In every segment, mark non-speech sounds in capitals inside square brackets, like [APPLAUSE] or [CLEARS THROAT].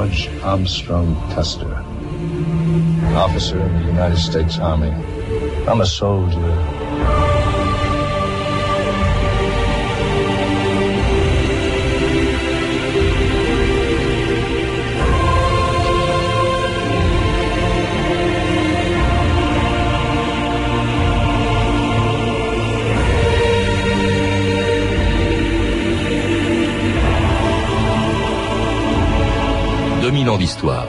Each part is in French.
George Armstrong Custer, an officer in the United States Army. I'm a soldier. D'histoire.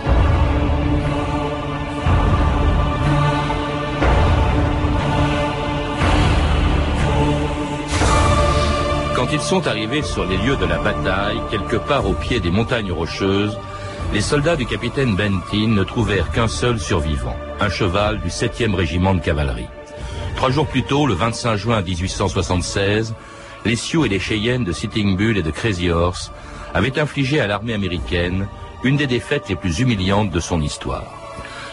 Quand ils sont arrivés sur les lieux de la bataille, quelque part au pied des montagnes rocheuses, les soldats du capitaine Bentin ne trouvèrent qu'un seul survivant, un cheval du 7e régiment de cavalerie. Trois jours plus tôt, le 25 juin 1876, les Sioux et les Cheyennes de Sitting Bull et de Crazy Horse avaient infligé à l'armée américaine une des défaites les plus humiliantes de son histoire.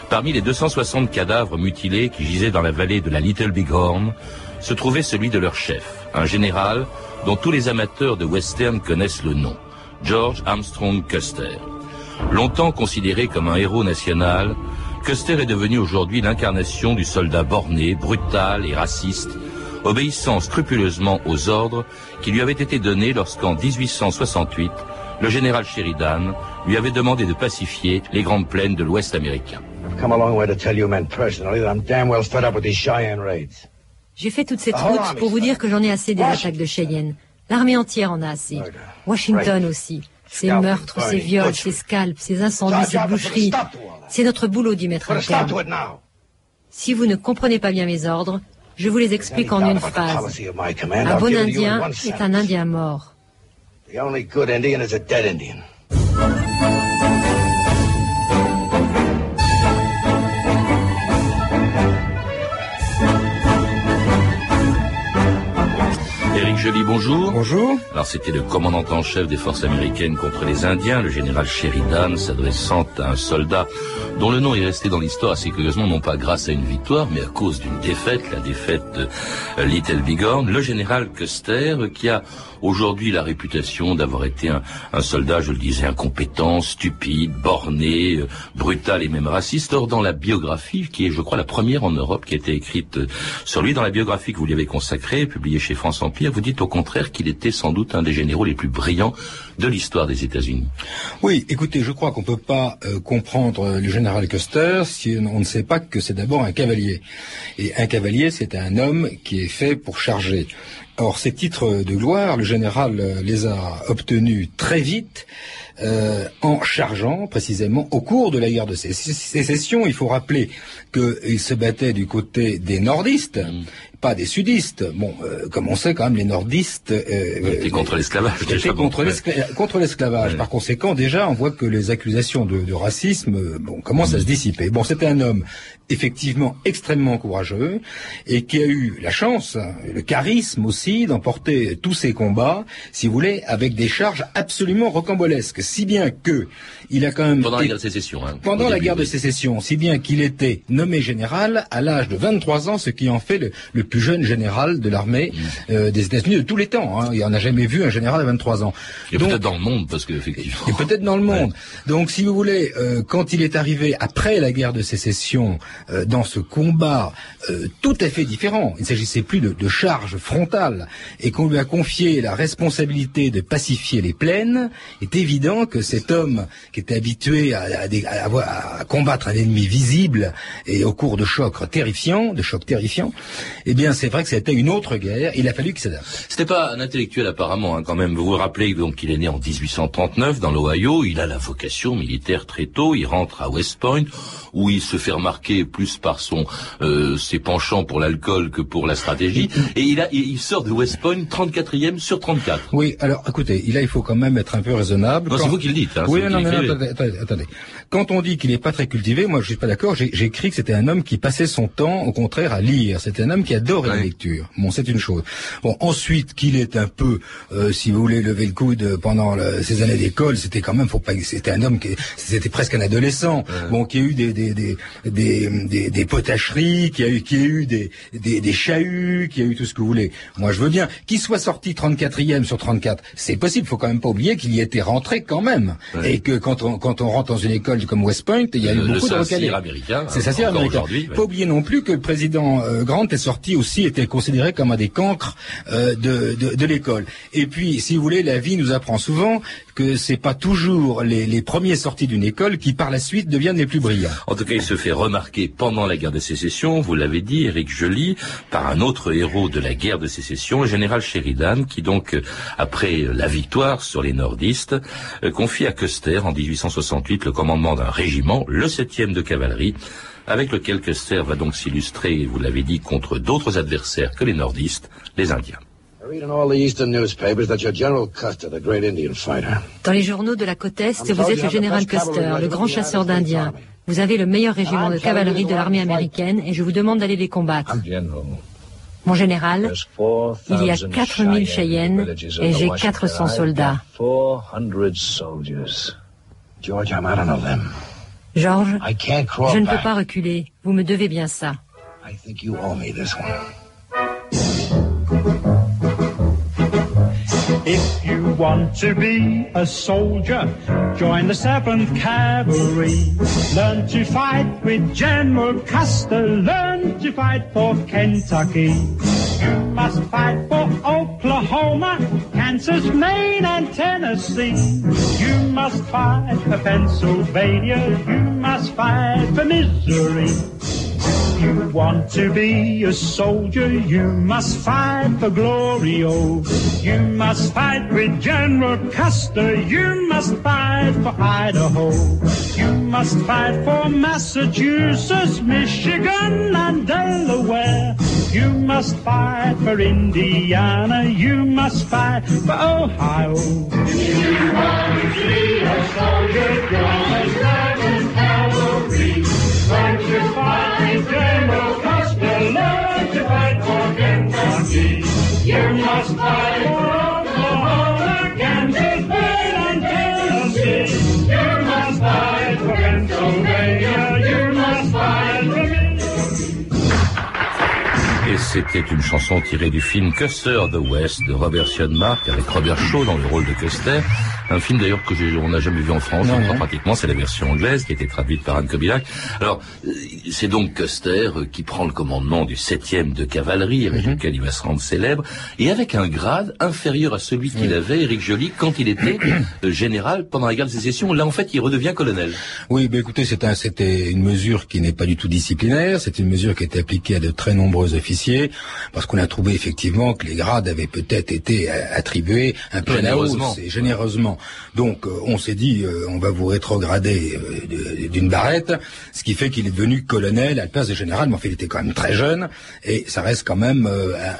Parmi les 260 cadavres mutilés qui gisaient dans la vallée de la Little Bighorn, se trouvait celui de leur chef, un général dont tous les amateurs de western connaissent le nom, George Armstrong Custer. Longtemps considéré comme un héros national, Custer est devenu aujourd'hui l'incarnation du soldat borné, brutal et raciste, obéissant scrupuleusement aux ordres qui lui avaient été donnés lorsqu'en 1868, le général Sheridan lui avait demandé de pacifier les grandes plaines de l'Ouest américain. J'ai fait toute cette route pour vous dire que j'en ai assez des attaques de Cheyenne. L'armée entière en a assez. Washington aussi. Ces meurtres, ces viols, ces scalps, ces incendies, ces boucheries. C'est notre boulot d'y mettre un terme. Si vous ne comprenez pas bien mes ordres, je vous les explique en une phrase. Un bon Indien est un Indien mort. The only good Indian is a dead Indian. Dis bonjour. Bonjour. Alors c'était le commandant en chef des forces américaines contre les Indiens, le général Sheridan, s'adressant à un soldat dont le nom est resté dans l'histoire assez curieusement, non pas grâce à une victoire, mais à cause d'une défaite, la défaite de Little Bighorn, le général Custer, qui a aujourd'hui la réputation d'avoir été un, un, soldat, je le disais, incompétent, stupide, borné, euh, brutal et même raciste. Or, dans la biographie, qui est, je crois, la première en Europe qui a été écrite euh, sur lui, dans la biographie que vous lui avez consacrée, publiée chez France Empire, vous dites au contraire qu'il était sans doute un des généraux les plus brillants de l'histoire des États-Unis. Oui, écoutez, je crois qu'on peut pas euh, comprendre le général Custer si on ne sait pas que c'est d'abord un cavalier. Et un cavalier, c'est un homme qui est fait pour charger. Or, ces titres de gloire, le général les a obtenus très vite euh, en chargeant précisément au cours de la guerre de sécession. Il faut rappeler qu'il se battait du côté des nordistes, mm. Pas des sudistes. Bon, euh, comme on sait quand même, les nordistes euh, étaient contre l'esclavage. Étaient contre l'esclavage. Par conséquent, déjà, on voit que les accusations de, de racisme, bon, commencent à se dissiper. Bon, c'était un homme effectivement extrêmement courageux et qui a eu la chance, le charisme aussi, d'emporter tous ces combats, si vous voulez, avec des charges absolument rocambolesques, si bien que il a quand même pendant la guerre de sécession, hein, pendant la guerre de sécession, si bien qu'il était nommé général à l'âge de 23 ans, ce qui en fait le, plus jeune général de l'armée mm. euh, des États-Unis de tous les temps. Hein. Il en a jamais vu un général à 23 ans. Et peut-être dans le monde, parce que effectivement. Et peut-être dans le monde. Donc, si vous voulez, euh, quand il est arrivé après la guerre de sécession euh, dans ce combat euh, tout à fait différent. Il ne s'agissait plus de, de charge frontale et qu'on lui a confié la responsabilité de pacifier les plaines. est évident que cet homme qui était habitué à, à, à, combattre un ennemi visible et au cours de chocs terrifiants, de chocs terrifiants, eh bien c'est vrai que c'était une autre guerre. Il a fallu qu'il s'adapte. C'était pas un intellectuel apparemment hein, quand même. Vous vous rappelez donc qu'il est né en 1839 dans l'Ohio. Il a la vocation militaire très tôt. Il rentre à West Point où il se fait remarquer plus par son euh, ses penchants pour l'alcool que pour la stratégie. Et il, a, il sort de West Point 34e sur 34. Oui, alors écoutez, là il faut quand même être un peu raisonnable. Non, c'est vous qui le dites. Hein, oui, non, non, non, attendez, attendez, Quand on dit qu'il n'est pas très cultivé, moi je suis pas d'accord. J'ai écrit que c'était un homme qui passait son temps, au contraire, à lire. C'était un homme qui la lecture. Bon, c'est une chose. Bon, ensuite qu'il est un peu, euh, si vous voulez, lever le coude pendant le, ces années d'école, c'était quand même, faut pas, c'était un homme qui, c'était presque un adolescent. Bon, qui a eu des des, des, des, des, des, potacheries, qu'il y a eu, qu'il y a eu des, des, des chahuts, qu'il y a eu tout ce que vous voulez. Moi, je veux bien. Qu'il soit sorti 34e sur 34, c'est possible. Faut quand même pas oublier qu'il y était rentré quand même. Et que quand on, quand on rentre dans une école comme West Point, il y a eu beaucoup de recalés. C'est ça, c'est américain. Faut oublier non plus que le président euh, Grant est sorti aussi, était considéré comme un des cancres euh, de, de, l'école. Et puis, si vous voulez, la vie nous apprend souvent que c'est pas toujours les, les premiers sortis d'une école qui par la suite deviennent les plus brillants. En tout cas, il se fait remarquer pendant la guerre de sécession, vous l'avez dit, Éric Joly, par un autre héros de la guerre de sécession, le général Sheridan, qui donc, euh, après la victoire sur les nordistes, euh, confie à Custer en 1868 le commandement d'un régiment, le 7e de cavalerie, avec lequel Custer va donc s'illustrer, vous l'avez dit, contre d'autres adversaires que les nordistes, les Indiens. Dans les journaux de la côte Est, vous êtes le général Custer, le grand chasseur d'Indiens. Vous avez le meilleur régiment de cavalerie de l'armée américaine et je vous demande d'aller les combattre. Mon général, il y a 4000 Cheyennes et j'ai 400 soldats. George, je ne peux pas reculer. Vous me devez bien ça. If you want to be a soldier, join the 7th Cavalry. Learn to fight with General Custer. Learn to fight for Kentucky. You must fight for Oklahoma, Kansas, Maine, and Tennessee. You must fight for Pennsylvania. You must fight for Missouri If you want to be a soldier, you must fight for glory, oh. You must fight with General Custer, you must fight for Idaho. You must fight for Massachusetts, Michigan, and Delaware. You must fight for Indiana, you must fight for Ohio. You to be a soldier, join the 7th Cavalry. Learn to fight General Custer, learn to fight for Kentucky. You must fight for c'était une chanson tirée du film Custer the West de Robert Sionmark avec Robert Shaw dans le rôle de Custer. Un film d'ailleurs que on n'a jamais vu en France, non, non. pratiquement, c'est la version anglaise qui a été traduite par Anne Kobilac. Alors, euh, c'est donc Custer euh, qui prend le commandement du 7e de cavalerie, avec mm -hmm. lequel il va se rendre célèbre, et avec un grade inférieur à celui qu'il avait, Éric Joly, quand il était [CLEARS THROAT] euh, général pendant la guerre de sécession. Là, en fait, il redevient colonel. Oui, mais écoutez, c'était une mesure qui n'est pas du tout disciplinaire, c'est une mesure qui est appliquée à de très nombreux officiers, parce qu'on a trouvé effectivement que les grades avaient peut-être été attribués un peu généreusement, généreusement. Donc euh, on s'est dit, euh, on va vous rétrograder euh, d'une barrette, ce qui fait qu'il est devenu colonel à la place de général, mais en fait il était quand même très jeune, et ça reste quand même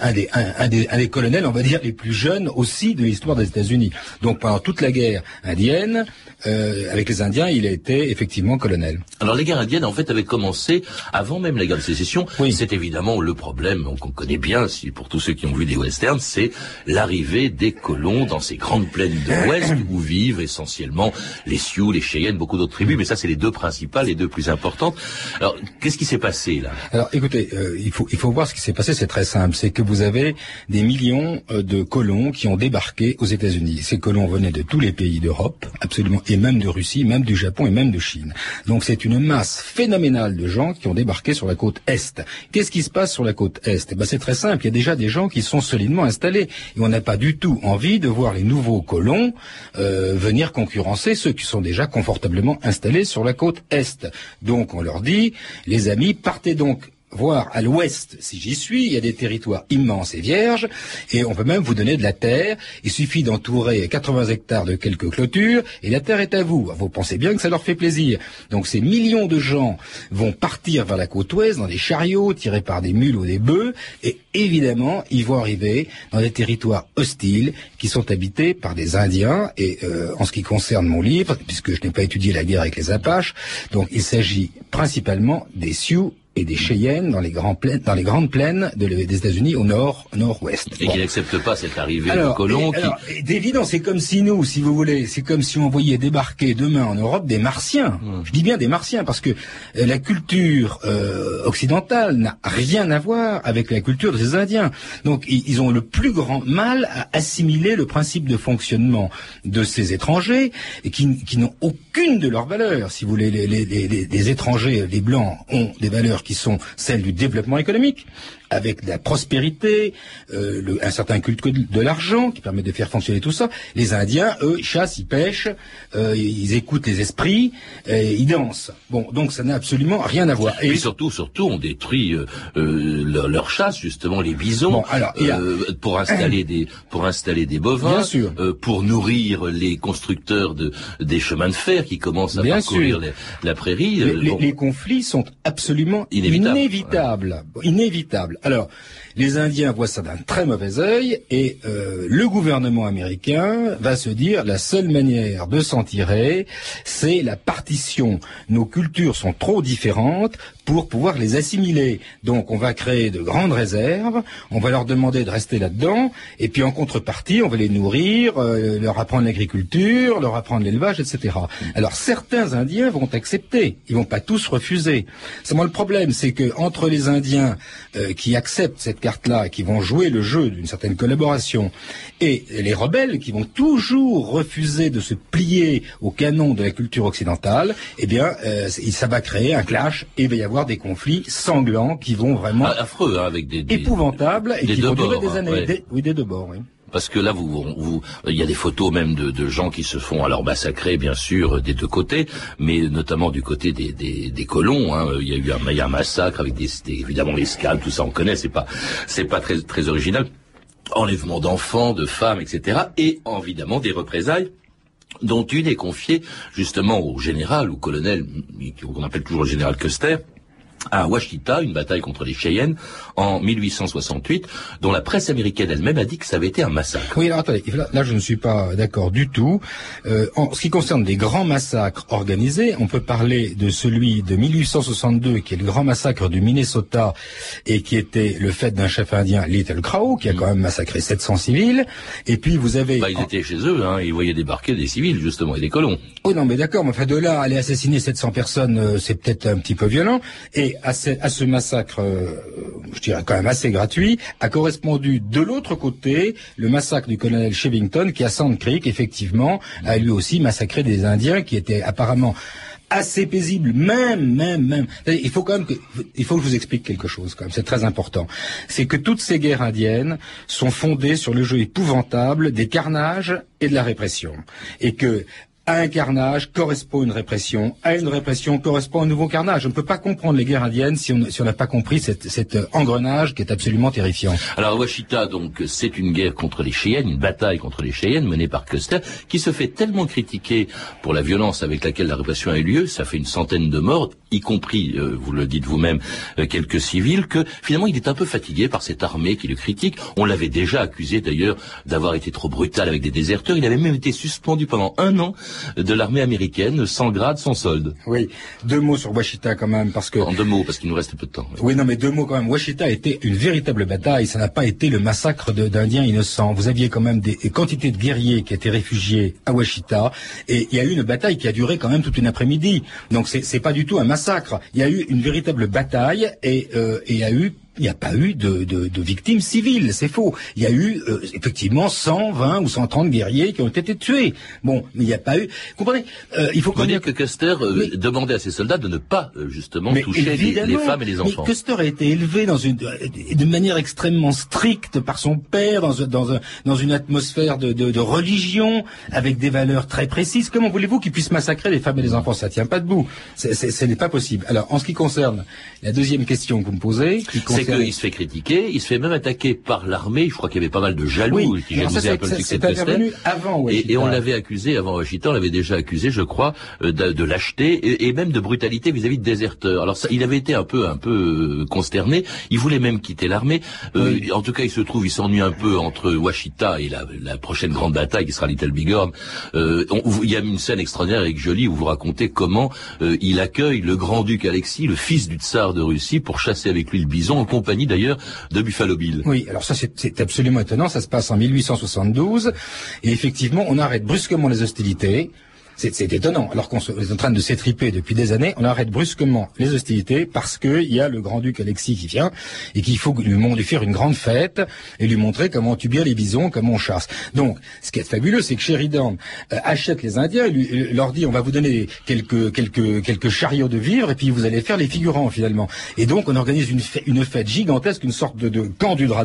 un des, un, un, des, un, des, colonels, on va dire, les plus jeunes aussi de l'histoire des États-Unis. Donc pendant toute la guerre indienne, avec les Indiens, il a été effectivement colonel. Alors les guerres indiennes, en fait, avaient commencé avant même la guerre de sécession. Oui. C'est évidemment le problème qu'on connaît bien, si, pour tous ceux qui ont vu des westerns, c'est l'arrivée des colons dans ces grandes plaines de [CLEARS THROAT] l'Ouest où vivent essentiellement les Sioux, les Cheyennes, beaucoup d'autres tribus, mais ça c'est les deux principales, les deux plus importantes. Alors, qu'est-ce qui s'est passé là? Alors, écoutez, euh, il faut il faut voir ce qui s'est passé. C'est très simple, c'est que vous avez des millions euh, de colons qui ont débarqué aux États-Unis. Ces colons venaient de tous les pays d'Europe, absolument, et même de Russie, même du Japon et même de Chine. Donc c'est une masse phénoménale de gens qui ont débarqué sur la côte est. Qu'est-ce qui se passe sur la côte est? Eh ben, c'est très simple. Il y a déjà des gens qui sont solidement installés et on n'a pas du tout envie de voir les nouveaux colons euh, venir concurrencer ceux qui sont déjà confortablement installés sur la côte est. Donc on leur dit, les amis, partez donc voir à l'ouest, si j'y suis, il y a des territoires immenses et vierges, et on peut même vous donner de la terre. Il suffit d'entourer 80 hectares de quelques clôtures, et la terre est à vous. Vous pensez bien que ça leur fait plaisir. Donc ces millions de gens vont partir vers la côte ouest dans des chariots tirés par des mules ou des bœufs, et évidemment, ils vont arriver dans des territoires hostiles qui sont habités par des Indiens. Et euh, en ce qui concerne mon livre, puisque je n'ai pas étudié la guerre avec les Apaches, donc il s'agit principalement des Sioux et des Cheyennes dans les, grands plaines, dans les grandes plaines de, des États-Unis au nord, nord-ouest. Et qui n'acceptent pas cette arrivée de colons. qui... d'évident, c'est comme si nous, si vous voulez, c'est comme si on voyait débarquer demain en Europe des Martiens. Hmm. Je dis bien des Martiens parce que euh, la culture euh, occidentale n'a rien à voir avec la culture des Indiens. Donc ils ont le plus grand mal à assimiler le principe de fonctionnement de ces étrangers et qui, qui n'ont aucune de leurs valeurs. Si vous voulez, les, les, les, les étrangers, les blancs ont des valeurs qui sont celles du développement économique, avec la prospérité, euh, le, un certain culte de l'argent qui permet de faire fonctionner tout ça. Les Indiens, eux, ils chassent, ils pêchent, euh, ils écoutent les esprits, et ils dansent. Bon, donc ça n'a absolument rien à voir. Et, surtout, surtout, on détruit euh, euh leur, leur, chasse justement les bisons alors, euh, pour installer des pour installer des bovins, euh, pour nourrir les constructeurs de des chemins de fer qui commencent à parcourir la prairie. Les, les, conflits sont absolument inévitables, inévitables. Alors, les Indiens voient ça d'un très mauvais œil et euh, le gouvernement américain va se dire la seule manière de s'en tirer, c'est la partition. Nos cultures sont trop différentes pour pouvoir les assimiler. Donc on va créer de grandes réserves, on va leur demander de rester là-dedans, et puis en contrepartie, on va les nourrir, euh, leur apprendre l'agriculture, leur apprendre l'élevage, etc. Alors certains Indiens vont accepter, ils vont pas tous refuser. Moi le problème, c'est que entre les Indiens euh, qui acceptent cette carte-là qui vont jouer le jeu d'une certaine collaboration, et les rebelles qui vont toujours refuser de se plier au canon de la culture occidentale, eh bien, euh, ça va créer un clash et il va y avoir des conflits sanglants qui vont vraiment ah, affreux hein, avec des, épouvantables et qui vont durer des hein, années. oui, des deux bords. Oui. Parce que là, vous, vous, il y a des photos même de, de, gens qui se font alors massacrer, bien sûr, des deux côtés, mais notamment du côté des, des, des colons. Hein. Il y a eu un, il y a un massacre avec des, des, évidemment les scalps, tout ça, on connaît. C'est pas, c'est pas très, très original. Enlèvement d'enfants, de femmes, etc. Et évidemment des représailles dont une est confiée justement au général, au colonel, qu'on appelle toujours le général Custer, à Washita, une bataille contre les Cheyennes en 1868, dont la presse américaine elle-même a dit que ça avait été un massacre. Oui, alors attendez, là, je ne suis pas d'accord du tout. Euh, en ce qui concerne les grands massacres organisés, on peut parler de celui de 1862, qui est le grand massacre du Minnesota, et qui était le fait d'un chef indien, Little Crow, qui a quand même massacré 700 civils. Et puis vous avez... Bah, ils étaient chez eux, hein, ils voyaient débarquer des civils, justement, et des colons. Oui, non, mais d'accord, mais enfin de là, aller assassiner 700 personnes, euh, c'est peut-être un petit peu violent. Et à ce, massacre, euh, je dirais quand même assez gratuit, a correspondu de l'autre côté le massacre du colonel Shevington qui à Sand Creek, effectivement, a lui aussi massacré des Indiens qui étaient apparemment assez paisibles, même, même, même. Il faut quand même que, il faut que je vous explique quelque chose quand même. C'est très important. C'est que toutes ces guerres indiennes sont fondées sur le jeu épouvantable des carnages et de la répression, et que à un carnage correspond une répression, à une répression correspond un nouveau carnage. On ne peut pas comprendre les guerres indiennes si on n'a pas compris cet engrenage qui est absolument terrifiant. Alors Washita, donc, c'est une guerre contre les Cheyennes, une bataille contre les Cheyennes menée par Custer, qui se fait tellement critiquer pour la violence avec laquelle la répression a eu lieu, ça fait une centaine de morts, y compris, euh, vous le dites vous-même, euh, quelques civils, que finalement il est un peu fatigué par cette armée qui le critique. On l'avait déjà accusé d'ailleurs d'avoir été trop brutal avec des déserteurs. Il avait même été suspendu pendant un an de l'armée américaine, sans grade, sans solde. Oui, deux mots sur Washita quand même, parce que... En deux mots, parce qu'il nous reste peu de temps. Oui, non, mais deux mots quand même. Washita a été une véritable bataille, ça n'a pas été le massacre d'Indiens innocents. Vous aviez quand même des quantités de guerriers qui étaient réfugiés à Washita, et il y a eu une bataille qui a duré quand même toute une après-midi. Donc c'est pas du tout un massacre. Il y a eu une véritable bataille, et euh, il y a eu il n'y a pas eu de, de, de victimes civiles, c'est faux. Il y a eu euh, effectivement 120 ou 130 guerriers qui ont été tués. Bon, mais il n'y a pas eu. Vous comprenez euh, Il faut dire que Custer euh, demandait à ses soldats de ne pas justement toucher les, femmes et les enfants. Mais Custer a été élevé dans une de manière extrêmement stricte par son père, dans, dans, dans une atmosphère de, de, de, religion avec des valeurs très précises. Comment voulez-vous qu'il puisse massacrer les femmes et les enfants? Ça tient pas debout. Ce n'est pas possible. Alors, en ce qui concerne la deuxième question que vous me posez, qui concerne qu'il se fait critiquer, il se fait même attaquer par l'armée. Je crois qu'il y avait pas mal de jaloux qui jalousaient un peu le succès de Custer. Avant et, et, on l'avait accusé avant Washington, on l'avait déjà accusé, je crois, de, de lâcheté et, même de brutalité vis-à-vis de déserteurs. Alors ça, il avait été un peu un peu consterné. Il voulait même quitter l'armée. En tout cas, il se trouve, il s'ennuie un peu entre Washita et la, la, prochaine grande bataille qui sera Little Big Horn. Euh, il y a une scène extraordinaire avec Jolie où vous racontez comment euh, il accueille le grand-duc Alexis, le fils du tsar de Russie, pour chasser avec lui le bison, en compagnie d'ailleurs de Buffalo Bill. Oui, alors ça c'est absolument étonnant, ça se passe en 1872, et effectivement on arrête brusquement les hostilités, c'est étonnant. Alors qu'on est en train de s'étriper depuis des années, on arrête brusquement les hostilités parce qu'il y a le grand-duc Alexis qui vient et qu'il faut lui, lui faire une grande fête et lui montrer comment on tue bien les bisons, comment on chasse. Donc, ce qui est fabuleux, c'est que Sheridan euh, achète les Indiens et lui, leur dit on va vous donner quelques, quelques, quelques chariots de vivres et puis vous allez faire les figurants finalement. Et donc, on organise une, fête, une fête gigantesque, une sorte de, de camp du drap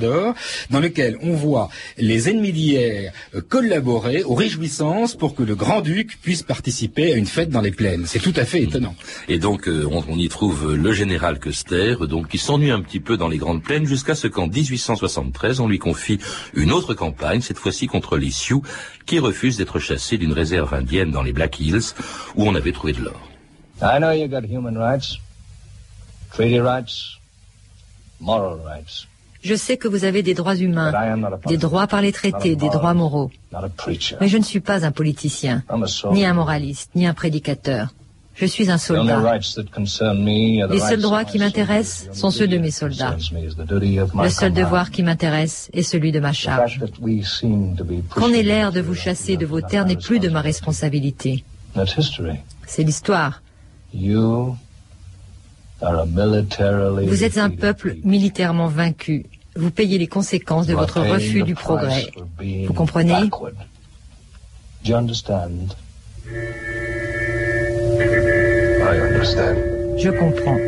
dans lequel on voit les ennemis d'hier euh, collaborer aux réjouissances pour que le grand-duc puisse participer à une fête dans les plaines. C'est tout à fait étonnant. Et donc euh, on, y trouve le général Custer, donc qui s'ennuie un petit peu dans les grandes plaines jusqu'à ce qu'en 1873 on lui confie une autre campagne, cette fois-ci contre les Sioux, qui refusent d'être chassés d'une réserve indienne dans les Black Hills où on avait trouvé de l'or. I know you got human rights, treaty rights, moral rights. Je sais que vous avez des droits humains, des droits par les traités, des droits moraux. Mais je ne suis pas un politicien, ni un moraliste, ni un prédicateur. Je suis un soldat. Les seuls droits qui m'intéressent sont ceux de mes soldats. Le seul devoir qui m'intéresse est celui de ma charge. Qu'on ait l'air de vous chasser de vos terres n'est plus de ma responsabilité. C'est l'histoire. Vous êtes un peuple militairement vaincu. Vous payez les conséquences de votre refus du progrès. Vous comprenez? Je comprends.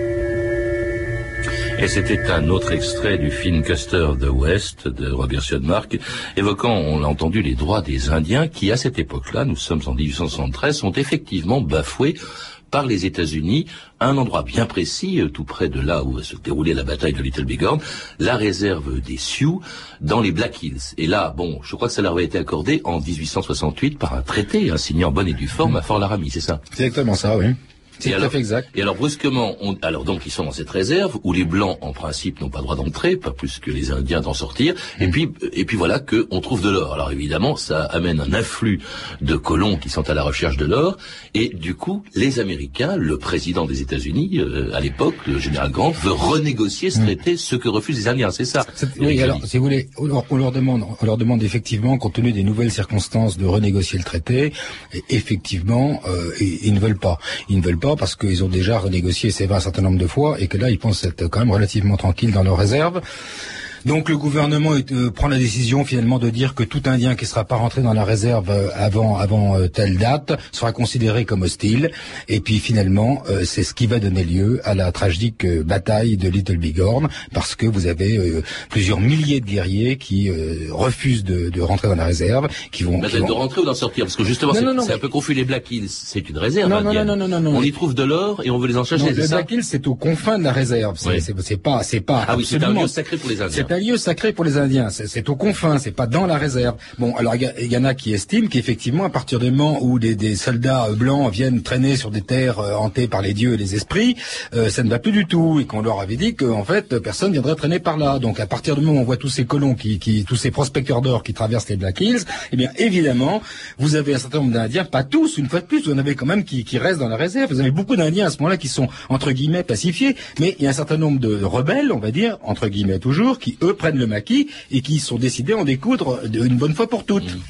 Et c'était un autre extrait du film Custer the West de Robert Siodmark, évoquant, on l'a entendu, les droits des Indiens qui, à cette époque-là, nous sommes en 1873, sont effectivement bafoués par les États-Unis à un endroit bien précis, euh, tout près de là où va se dérouler la bataille de Little Bighorn, la réserve des Sioux dans les Black Hills. Et là, bon, je crois que ça leur avait été accordé en 1868 par un traité, un signé en bonne et due forme à Fort Laramie, c'est ça? C'est exactement ça, oui. C'est tout à fait exact. Et alors brusquement, on, alors donc ils sont dans cette réserve où les blancs en principe n'ont pas droit d'entrer, pas plus que les Indiens d'en sortir. Et mm. puis et puis voilà que on trouve de l'or. Alors évidemment, ça amène un afflux de colons qui sont à la recherche de l'or. Et du coup, les Américains, le président des États-Unis euh, à l'époque, le général Grant, veut renégocier ce mm. traité, ce que refusent les Indiens. C'est ça. Oui, alors si vous voulez, on leur, demande, on leur demande effectivement, compte tenu des nouvelles circonstances, de renégocier le traité. Et effectivement, euh, ils ne veulent pas. Ils ne veulent pas parce qu'ils ont déjà renégocié, c'est vrai, un certain nombre de fois et que là, ils pensent être quand même relativement tranquilles dans leurs réserves. Donc le gouvernement euh, prend la décision finalement de dire que tout Indien qui ne sera pas rentré dans la réserve euh, avant avant euh, telle date sera considéré comme hostile. Et puis finalement, c'est ce qui va donner lieu à la tragique bataille de Little Bighorn, parce que vous avez plusieurs milliers de guerriers qui refusent de, de, rentrer dans la réserve, qui vont, qui vont... de rentrer ou d'en sortir, parce que justement c'est un peu confus. Les Black Hills, c'est une réserve. Non, non, non, non, non, On y trouve de l'or et on veut les en chercher. les Black Hills, c'est aux confins de la réserve. C'est pas, c'est pas. Ah oui, c'est un lieu sacré pour les Indiens un lieu sacré pour les Indiens. C'est aux confins, c'est pas dans la réserve. Bon, alors il y, en a qui estiment qu'effectivement, à partir du moment où des, soldats blancs viennent traîner sur des terres euh, hantées par les dieux et les esprits, euh, ça ne va plus du tout, et qu'on leur avait dit qu'en fait, personne viendrait traîner par là. Donc, à partir du moment où on voit tous ces colons, qui, qui tous ces prospecteurs d'or qui traversent les Black Hills, eh bien, évidemment, vous avez un certain nombre d'Indiens, pas tous, une fois de plus, vous en avez quand même qui, qui restent dans la réserve. Vous avez beaucoup d'Indiens à ce moment-là qui sont entre guillemets pacifiés, mais il y a un certain nombre de rebelles, on va dire entre guillemets toujours, qui prennent le maquis et qui sont décidés à en découdre une bonne fois pour toutes. Mmh.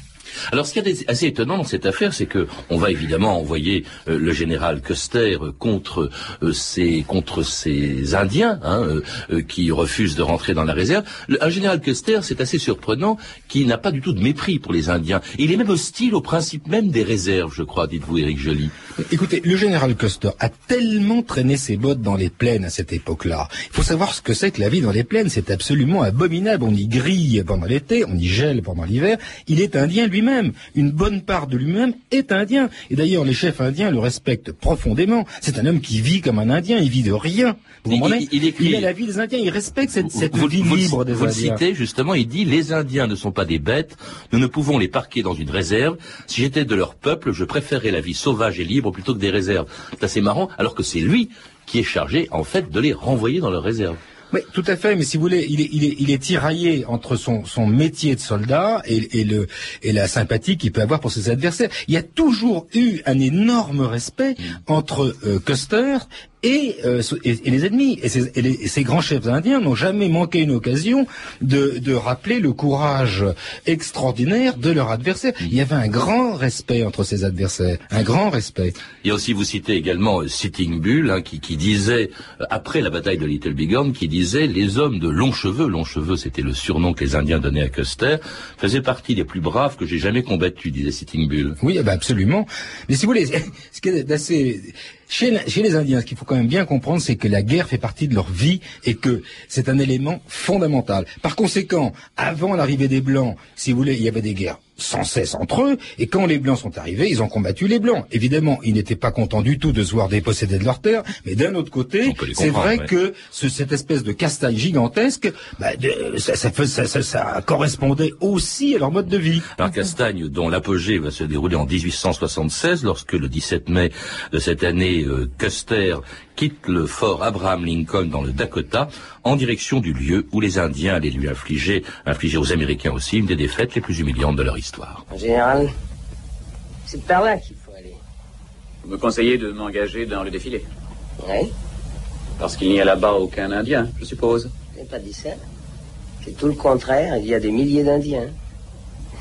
Alors, ce qui est assez étonnant dans cette affaire, c'est que on va évidemment envoyer euh, le général Custer contre euh, ces contre ces Indiens hein, euh, qui refusent de rentrer dans la réserve. un général Custer, c'est assez surprenant, qui n'a pas du tout de mépris pour les Indiens. Il est même hostile au principe même des réserves, je crois, dites-vous, Éric Joly. Écoutez, le général Custer a tellement traîné ses bottes dans les plaines à cette époque-là. Il faut savoir ce que c'est que la vie dans les plaines. C'est absolument abominable. On y grille pendant l'été, on y gèle pendant l'hiver. Il est indien lui-même lui-même, une bonne part de lui-même est indien. Et d'ailleurs, les chefs indiens le respectent profondément. C'est un homme qui vit comme un indien, il vit de rien. Vous il, il, écrit... il a la vie des Indiens, il respecte cette, cette vie libre des vous Indiens. Vous citez justement, il dit les Indiens ne sont pas des bêtes, nous ne pouvons les parquer dans une réserve. Si j'étais de leur peuple, je préférerais la vie sauvage et libre plutôt que des réserves. C'est assez marrant, alors que c'est lui qui est chargé en fait de les renvoyer dans leur réserve. Oui, tout à fait. Mais si vous voulez, il est, il est, il est tiraillé entre son, son métier de soldat et, et, le, et la sympathie qu'il peut avoir pour ses adversaires. Il y a toujours eu un énorme respect mm. entre euh, Custer et, euh, et, et, les ennemis. Et ces, et les, ces, grands chefs indiens n'ont jamais manqué une occasion de, de, rappeler le courage extraordinaire de leur adversaire. Il y avait un grand respect entre ces adversaires, un grand respect. Il y a aussi, vous citez également euh, Sitting Bull, hein, qui, qui, disait, euh, après la bataille de Little Bighorn, qui disait les hommes de longs cheveux, longs cheveux c'était le surnom que les Indiens donnaient à Custer, faisaient partie des plus braves que j'ai jamais combattus, disait Sitting Bull. Oui, eh ben absolument. Mais si vous voulez, [LAUGHS] ce qui est assez chez, les Indiens, ce qu'il faut quand même bien comprendre, c'est que la guerre fait partie de leur vie et que c'est un élément fondamental. Par conséquent, avant l'arrivée des Blancs, si vous voulez, il y avait des guerres sans cesse entre eux, et quand les Blancs sont arrivés, ils ont combattu les Blancs. Évidemment, ils n'étaient pas contents du tout de se voir dépossédés de leur terre, mais d'un autre côté, c'est vrai que ce, cette espèce de castagne gigantesque, bah, de, ça, ça, ça, ça, correspondait aussi à leur mode de vie. Un Castagne, dont l'apogée va se dérouler en 1876, lorsque le 17 mai de cette année, euh, Custer quitte le fort Abraham Lincoln dans le Dakota en direction du lieu où les Indiens allaient lui infliger, infliger aux Américains aussi, une des défaites les plus humiliantes de leur histoire. En général, c'est par là qu'il faut aller. Vous me conseillez de m'engager dans le défilé Oui. Parce qu'il n'y a là-bas aucun Indien, je suppose. Je n'ai pas dit ça. C'est tout le contraire, il y a des milliers d'Indiens.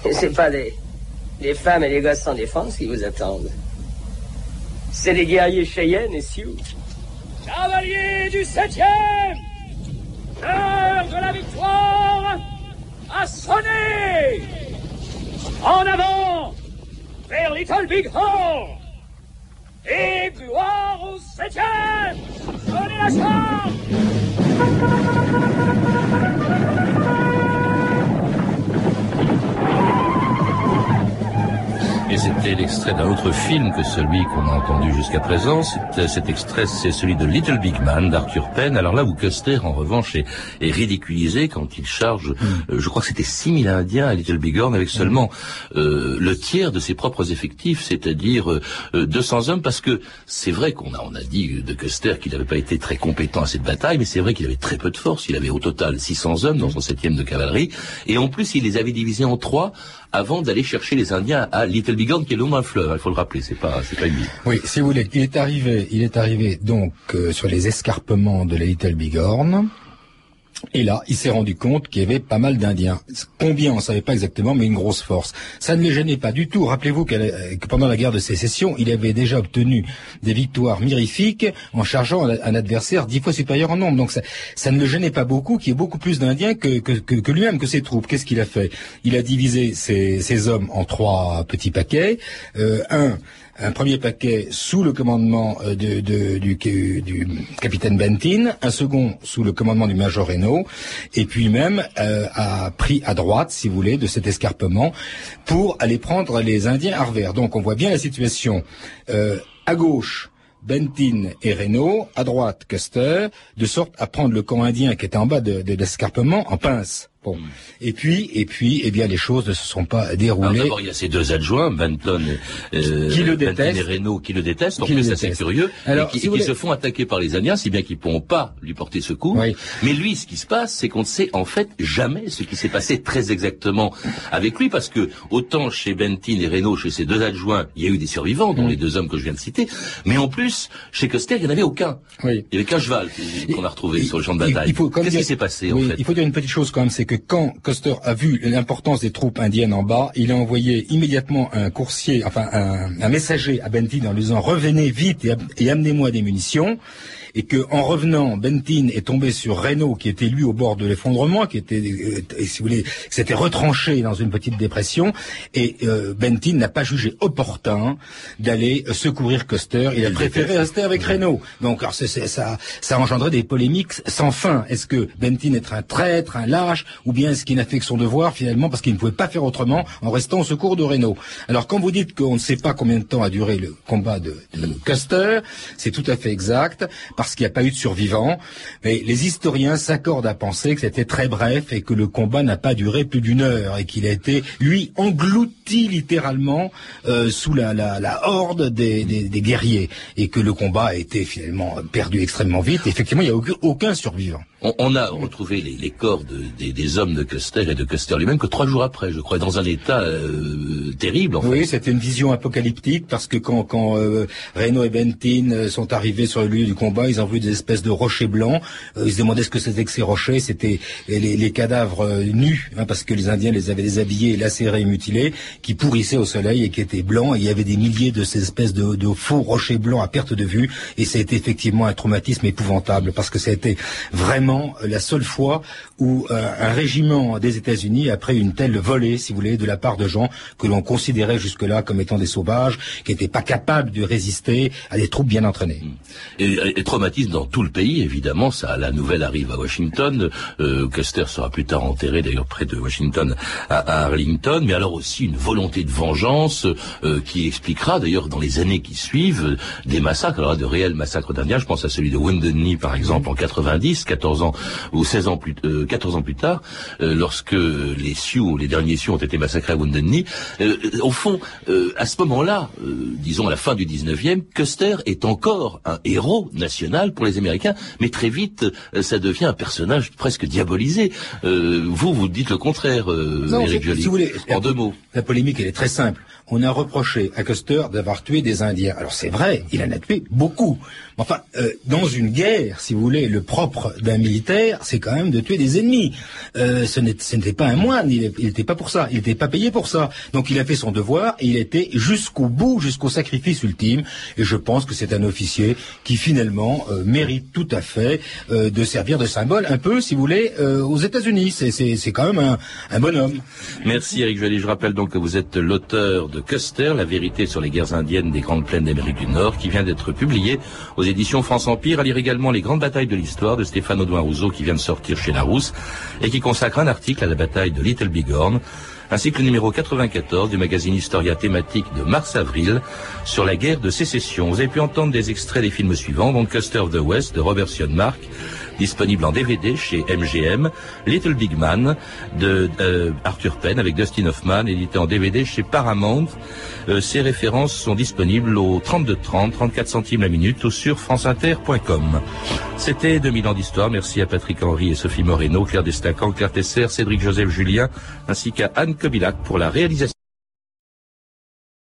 Et c'est pas des, des femmes et des gosses sans défense qui vous attendent. C'est des guerriers Cheyennes et Sioux. Cavalier du septième, l'heure de la victoire a sonné. En avant, vers Little Big Horn. Et gloire au septième. Prenez la charge. C'était l'extrait d'un autre film que celui qu'on a entendu jusqu'à présent. Cet extrait, c'est celui de Little Big Man d'Arthur Penn. Alors là où Custer, en revanche, est, est ridiculisé quand il charge, mm. euh, je crois que c'était 6000 Indiens à Little Big Horn avec seulement euh, le tiers de ses propres effectifs, c'est-à-dire euh, 200 hommes, parce que c'est vrai qu'on a, on a dit de Custer qu'il n'avait pas été très compétent à cette bataille, mais c'est vrai qu'il avait très peu de force. Il avait au total 600 hommes dans son septième de cavalerie, et en plus il les avait divisés en trois avant d'aller chercher les Indiens à Little Bighorn, qui est le nom d'un fleuve. Il faut le rappeler, c'est pas, c'est pas une ville. Oui, si vous voulez, il est arrivé, il est arrivé donc euh, sur les escarpements de la Little Bighorn. Et là, il s'est rendu compte qu'il y avait pas mal d'Indiens. Combien, on ne savait pas exactement, mais une grosse force. Ça ne les gênait pas du tout. Rappelez-vous que pendant la guerre de sécession, il avait déjà obtenu des victoires mirifiques en chargeant un adversaire dix fois supérieur en nombre. Donc ça, ne le gênait pas beaucoup qu'il y ait beaucoup plus d'Indiens que, lui-même, que ses troupes. Qu'est-ce qu'il a fait? Il a divisé ses, ses, hommes en trois petits paquets. Euh, un un premier paquet sous le commandement euh, du, capitaine Bentin, un second sous le commandement du major Reynaud, et puis même euh, a pris à droite, si vous voulez, de cet escarpement pour aller prendre les Indiens à. Donc on voit bien la situation. Euh, à gauche, Bentin et Reynaud, à droite Custer, de sorte à prendre le camp indien qui était en bas de l'escarpement en pince. Bon. Et puis, et puis, eh bien, les choses ne se sont pas déroulées. D'abord, il y a ces deux adjoints, Benton et, euh, qui le détestent, et Renault, qui le détestent. En plus, c'est curieux. Alors, et qui, qui se font attaquer par les Indiens, si bien qu'ils ne pourront pas lui porter secours. Oui. Mais lui, ce qui se passe, c'est qu'on ne sait en fait jamais ce qui s'est passé très exactement avec lui, parce que autant chez Bentin et Renault, chez ces deux adjoints, il y a eu des survivants, dont mm. les deux hommes que je viens de citer, mais en plus, chez Coster, il n'y en avait aucun. Oui. Il y avait qu'un cheval qu'on a retrouvé sur le champ de bataille. Qu'est-ce qui s'est passé en fait Il faut dire une petite chose quand même, c'est que quand Custer a vu l'importance des troupes indiennes en bas, il a envoyé immédiatement un coursier, enfin un, messager à Benton en lui disant revenez vite et, et amenez-moi des munitions. Et que en revenant, Bentin est tombé sur Renault, qui était lui au bord de l'effondrement, qui était, euh, si vous voulez, s'était retranché dans une petite dépression, et euh, Bentin n'a pas jugé opportun d'aller secourir Custer. Il a préféré rester avec Renault. Donc, alors, ça, ça a engendré des polémiques sans fin. Est-ce que Bentin est un traître, un lâche, ou bien est-ce qu'il n'a fait que son devoir finalement parce qu'il ne pouvait pas faire autrement en restant au secours de Renault Alors, quand vous dites qu'on ne sait pas combien de temps a duré le combat de, de Custer, c'est tout à fait exact parce qu'il n'y a pas eu de survivants. Mais les historiens s'accordent à penser que c'était très bref et que le combat n'a pas duré plus d'une heure et qu'il a été, lui, englouti littéralement euh, sous la, horde des, guerriers et que le combat a été finalement perdu extrêmement vite. effectivement, il n'y a aucun survivant. On, a retrouvé les, corps des, hommes de Custer et de Custer lui-même que trois jours après, je crois, dans un état euh, terrible. En oui, c'était une vision apocalyptique parce que quand, quand euh, Reno et Bentin euh, sont arrivés sur le lieu du combat, ils ont vu des espèces de rochers blancs. ils se demandaient ce que c'était que ces rochers. C'était les, cadavres nus, hein, parce que les Indiens les avaient déshabillés, lacérés et mutilés, qui pourrissaient au soleil et qui étaient blancs. Et il y avait des milliers de ces espèces de, de faux rochers blancs à perte de vue. Et ça a été effectivement un traumatisme épouvantable parce que ça a été vraiment la seule fois où euh, un régiment des États-Unis a pris une telle volée, si vous voulez, de la part de gens que l'on considérait jusque-là comme étant des sauvages, qui n'étaient pas capables de résister à des troupes bien entraînées. Mm. Et, traumatisme dans tout le pays, évidemment. Ça, la nouvelle arrive à Washington. Euh, Custer sera plus tard enterré, d'ailleurs, près de Washington, à, Arlington. Mais alors aussi une volonté de vengeance euh, qui expliquera, d'ailleurs, dans les années qui suivent, des massacres, alors de réels massacres d'Indiens. Je pense à celui de Wounded Knee, par exemple, en 90, 14 ans ou 16 ans plus, 14 euh, ans plus tard, euh, lorsque les Sioux, les derniers Sioux ont été massacrés à Wounded Knee, euh, au fond, à ce moment-là, disons à la fin du 19e, Custer est encore un héros national pour les Américains, mais très vite, ça devient un personnage presque diabolisé. vous, vous dites le contraire, Eric Joly. Si vous voulez, en deux mots. La polémique, elle est très simple. On a reproché à Custer d'avoir tué des Indiens. Alors c'est vrai, il en a tué beaucoup. Enfin, dans une guerre, si vous voulez, le propre d'un militaire, c'est quand même de tuer des ennemis. Euh, ce n'était pas un moine, il n'était pas pour ça, il n'était pas payé pour ça. Donc il a fait son devoir et il était jusqu'au bout, jusqu'au sacrifice ultime. Et je pense que c'est un officier qui finalement euh, mérite tout à fait euh, de servir de symbole un peu, si vous voulez, aux États-Unis. C'est quand même un, un bonhomme. Merci Eric Joly. Je rappelle donc que vous êtes l'auteur Custer, la vérité sur les guerres indiennes des Grandes Plaines d'Amérique du Nord, qui vient d'être publié aux éditions France Empire. À lire également les grandes batailles de l'histoire de Stéphane Audouin Rousseau qui vient de sortir chez Larousse et qui consacre un article à la bataille de Little Bighorn, ainsi que le numéro 94 du magazine Historia thématique de mars-avril sur la guerre de sécession. Vous avez pu entendre des extraits des films suivants, donc Custer of the West de Robert Sionmark, disponible en DVD chez MGM, Little Big Man de euh, Arthur Penn avec Dustin Hoffman, édité en DVD chez Paramount. Euh, ces références sont disponibles au 32 30, 34 centimes la minute ou sur franceinter.com. C'était 2000 ans d'histoire. Merci à Patrick Henry et Sophie Moreno, Claire Destacan, Claire Tesser, Cédric Joseph Julien, ainsi qu'à Anne Kobilac pour la réalisation.